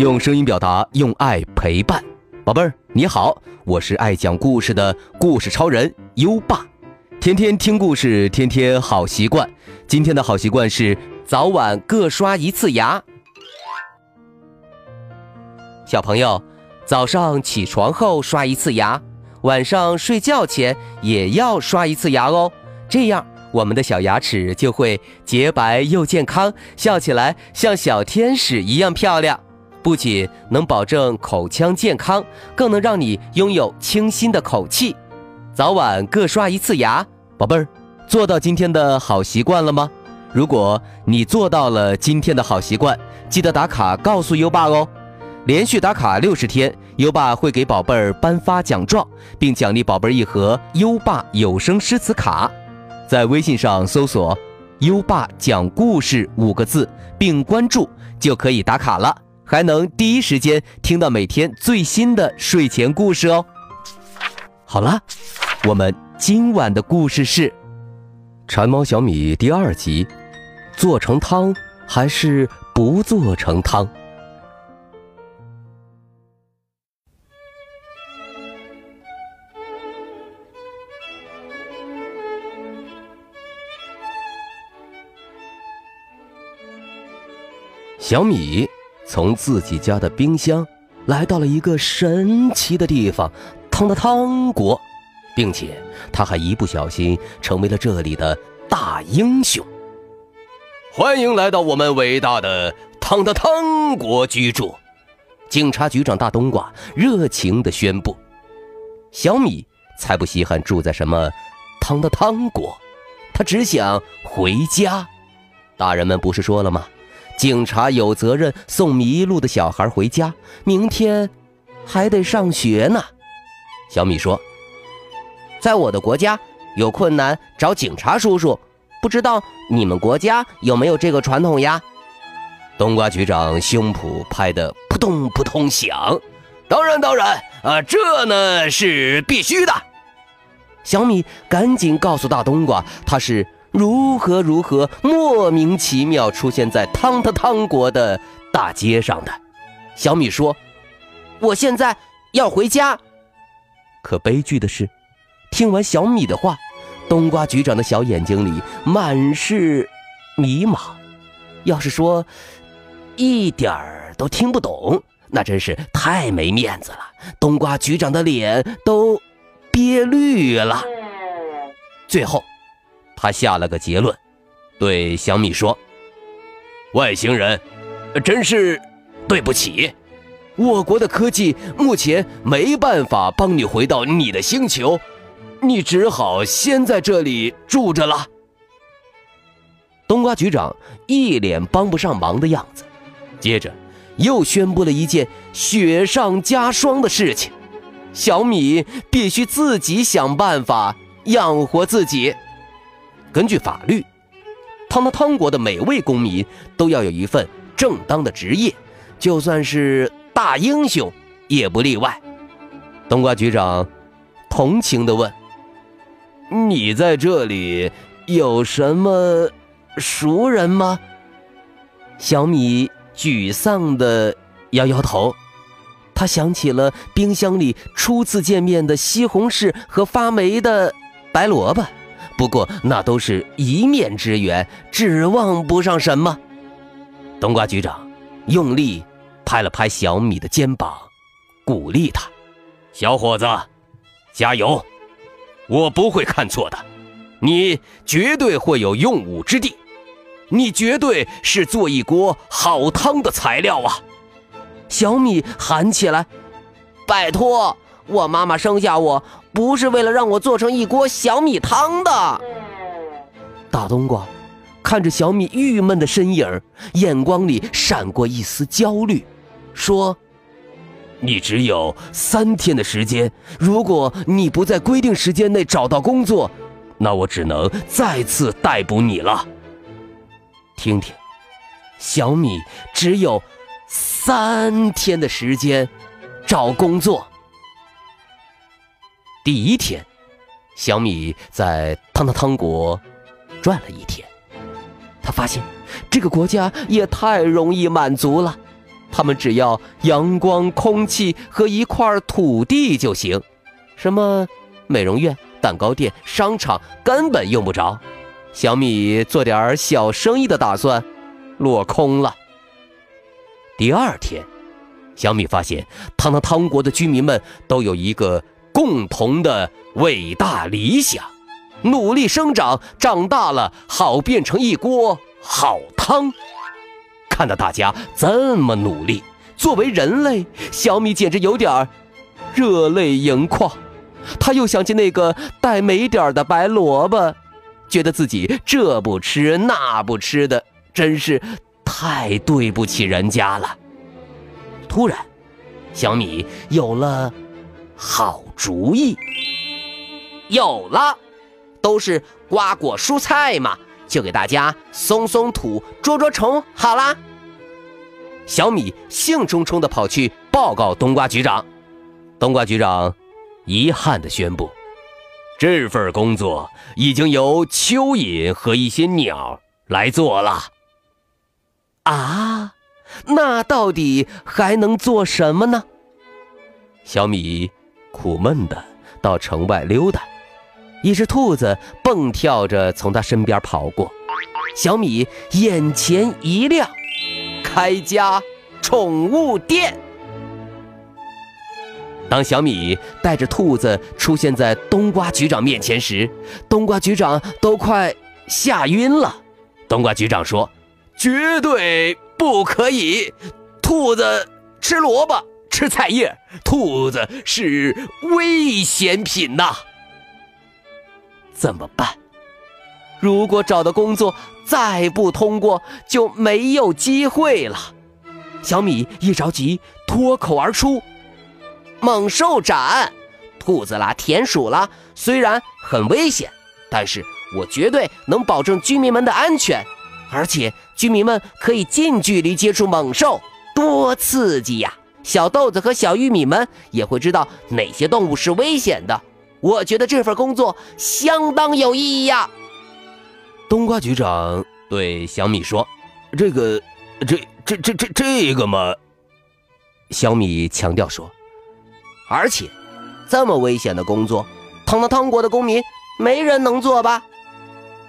用声音表达，用爱陪伴。宝贝儿，你好，我是爱讲故事的故事超人优爸。天天听故事，天天好习惯。今天的好习惯是早晚各刷一次牙。小朋友，早上起床后刷一次牙，晚上睡觉前也要刷一次牙哦。这样，我们的小牙齿就会洁白又健康，笑起来像小天使一样漂亮。不仅能保证口腔健康，更能让你拥有清新的口气。早晚各刷一次牙，宝贝儿，做到今天的好习惯了吗？如果你做到了今天的好习惯，记得打卡告诉优爸哦。连续打卡六十天，优爸会给宝贝儿颁发奖状，并奖励宝贝儿一盒优爸有声诗词卡。在微信上搜索“优爸讲故事”五个字，并关注，就可以打卡了。还能第一时间听到每天最新的睡前故事哦。好了，我们今晚的故事是《馋猫小米》第二集，做成汤还是不做成汤？小米。从自己家的冰箱来到了一个神奇的地方——汤的汤国，并且他还一不小心成为了这里的大英雄。欢迎来到我们伟大的汤的汤国居住，警察局长大冬瓜热情地宣布。小米才不稀罕住在什么汤的汤国，他只想回家。大人们不是说了吗？警察有责任送迷路的小孩回家，明天还得上学呢。小米说：“在我的国家，有困难找警察叔叔，不知道你们国家有没有这个传统呀？”冬瓜局长胸脯拍得扑通扑通响。当然，当然啊，这呢是必须的。小米赶紧告诉大冬瓜，他是。如何如何莫名其妙出现在汤的汤国的大街上的？小米说：“我现在要回家。”可悲剧的是，听完小米的话，冬瓜局长的小眼睛里满是迷茫。要是说一点儿都听不懂，那真是太没面子了。冬瓜局长的脸都憋绿了。最后。他下了个结论，对小米说：“外星人，真是对不起，我国的科技目前没办法帮你回到你的星球，你只好先在这里住着了。”冬瓜局长一脸帮不上忙的样子，接着又宣布了一件雪上加霜的事情：小米必须自己想办法养活自己。根据法律，汤汤汤国的每位公民都要有一份正当的职业，就算是大英雄也不例外。冬瓜局长同情地问：“你在这里有什么熟人吗？”小米沮丧地摇摇头，他想起了冰箱里初次见面的西红柿和发霉的白萝卜。不过那都是一面之缘，指望不上什么。冬瓜局长用力拍了拍小米的肩膀，鼓励他：“小伙子，加油！我不会看错的，你绝对会有用武之地，你绝对是做一锅好汤的材料啊！”小米喊起来：“拜托！”我妈妈生下我不是为了让我做成一锅小米汤的。大冬瓜看着小米郁闷的身影，眼光里闪过一丝焦虑，说：“你只有三天的时间，如果你不在规定时间内找到工作，那我只能再次逮捕你了。”听听，小米只有三天的时间找工作。第一天，小米在汤汤汤国转了一天，他发现这个国家也太容易满足了。他们只要阳光、空气和一块土地就行，什么美容院、蛋糕店、商场根本用不着。小米做点小生意的打算落空了。第二天，小米发现汤汤汤国的居民们都有一个共同的伟大理想：努力生长，长大了好变成一锅好汤。看到大家这么努力，作为人类，小米简直有点热泪盈眶。他又想起那个带霉点的白萝卜，觉得自己这不吃那不吃的，真是太对不起人家了。突然，小米有了好主意。有了，都是瓜果蔬菜嘛，就给大家松松土、捉捉虫，好啦。小米兴冲冲地跑去报告冬瓜局长，冬瓜局长遗憾地宣布，这份工作已经由蚯蚓和一些鸟来做了。啊，那到底还能做什么呢？小米苦闷的到城外溜达，一只兔子蹦跳着从他身边跑过，小米眼前一亮。开家宠物店。当小米带着兔子出现在冬瓜局长面前时，冬瓜局长都快吓晕了。冬瓜局长说：“绝对不可以，兔子吃萝卜、吃菜叶，兔子是危险品呐！怎么办？如果找的工作……”再不通过就没有机会了。小米一着急，脱口而出：“猛兽斩，兔子啦，田鼠啦，虽然很危险，但是我绝对能保证居民们的安全。而且居民们可以近距离接触猛兽，多刺激呀！小豆子和小玉米们也会知道哪些动物是危险的。我觉得这份工作相当有意义呀。”冬瓜局长对小米说：“这个，这这这这这个嘛。”小米强调说：“而且，这么危险的工作，汤汤汤国的公民没人能做吧？”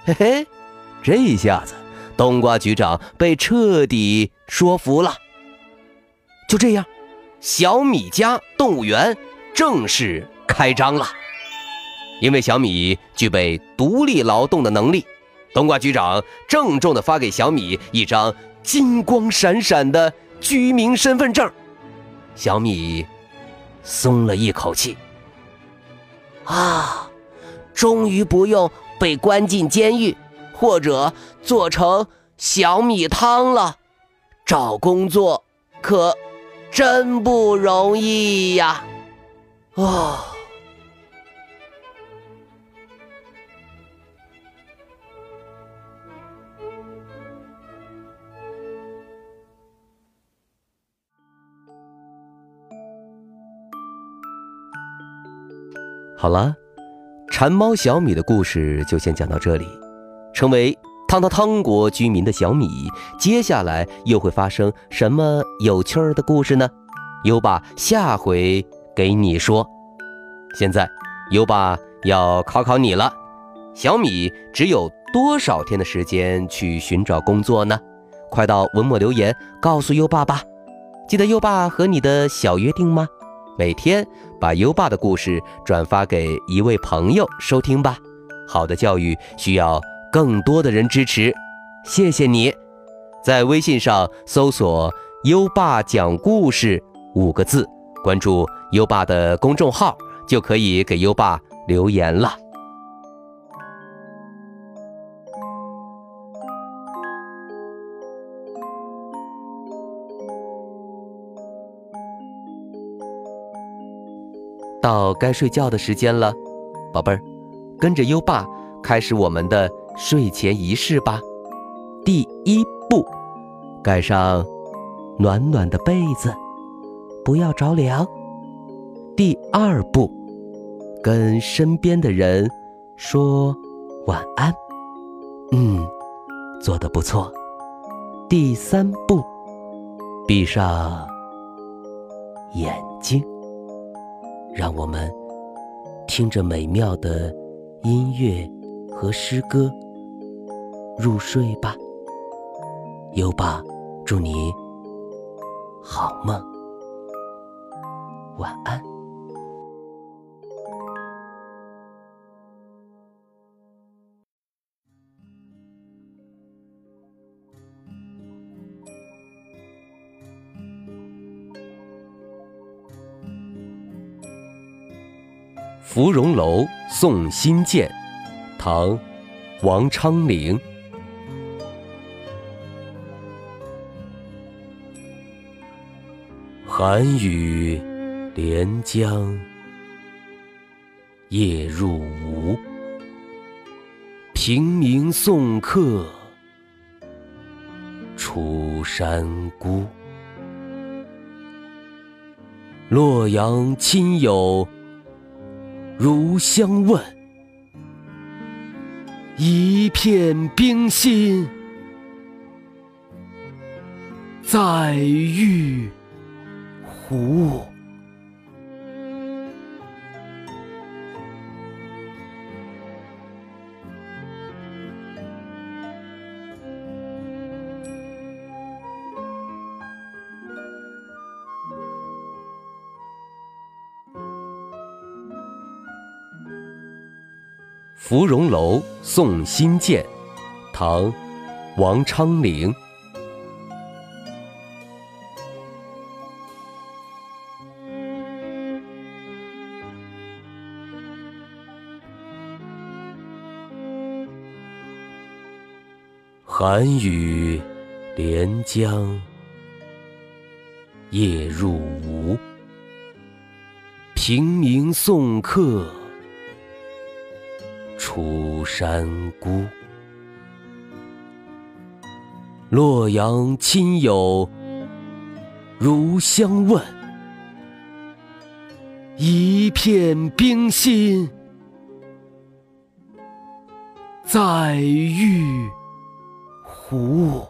嘿嘿，这一下子冬瓜局长被彻底说服了。就这样，小米家动物园正式开张了。因为小米具备独立劳动的能力。冬瓜局长郑重地发给小米一张金光闪闪的居民身份证，小米松了一口气。啊，终于不用被关进监狱，或者做成小米汤了。找工作可真不容易呀！哦。好了，馋猫小米的故事就先讲到这里。成为汤汤汤国居民的小米，接下来又会发生什么有趣儿的故事呢？优爸下回给你说。现在，优爸要考考你了：小米只有多少天的时间去寻找工作呢？快到文末留言告诉优爸吧。记得优爸和你的小约定吗？每天把优爸的故事转发给一位朋友收听吧。好的教育需要更多的人支持，谢谢你。在微信上搜索“优爸讲故事”五个字，关注优爸的公众号，就可以给优爸留言了。到该睡觉的时间了，宝贝儿，跟着优爸开始我们的睡前仪式吧。第一步，盖上暖暖的被子，不要着凉。第二步，跟身边的人说晚安。嗯，做的不错。第三步，闭上眼睛，让我们听着美妙的音乐和诗歌入睡吧。优爸，祝你好梦，晚安。芙蓉楼送辛渐，唐·王昌龄。寒雨连江夜入吴，平明送客楚山孤。洛阳亲友。如相问，一片冰心在玉壶。芙蓉楼送辛渐，唐·王昌龄。寒雨连江夜入吴，平明送客。楚山孤，洛阳亲友如相问，一片冰心在玉壶。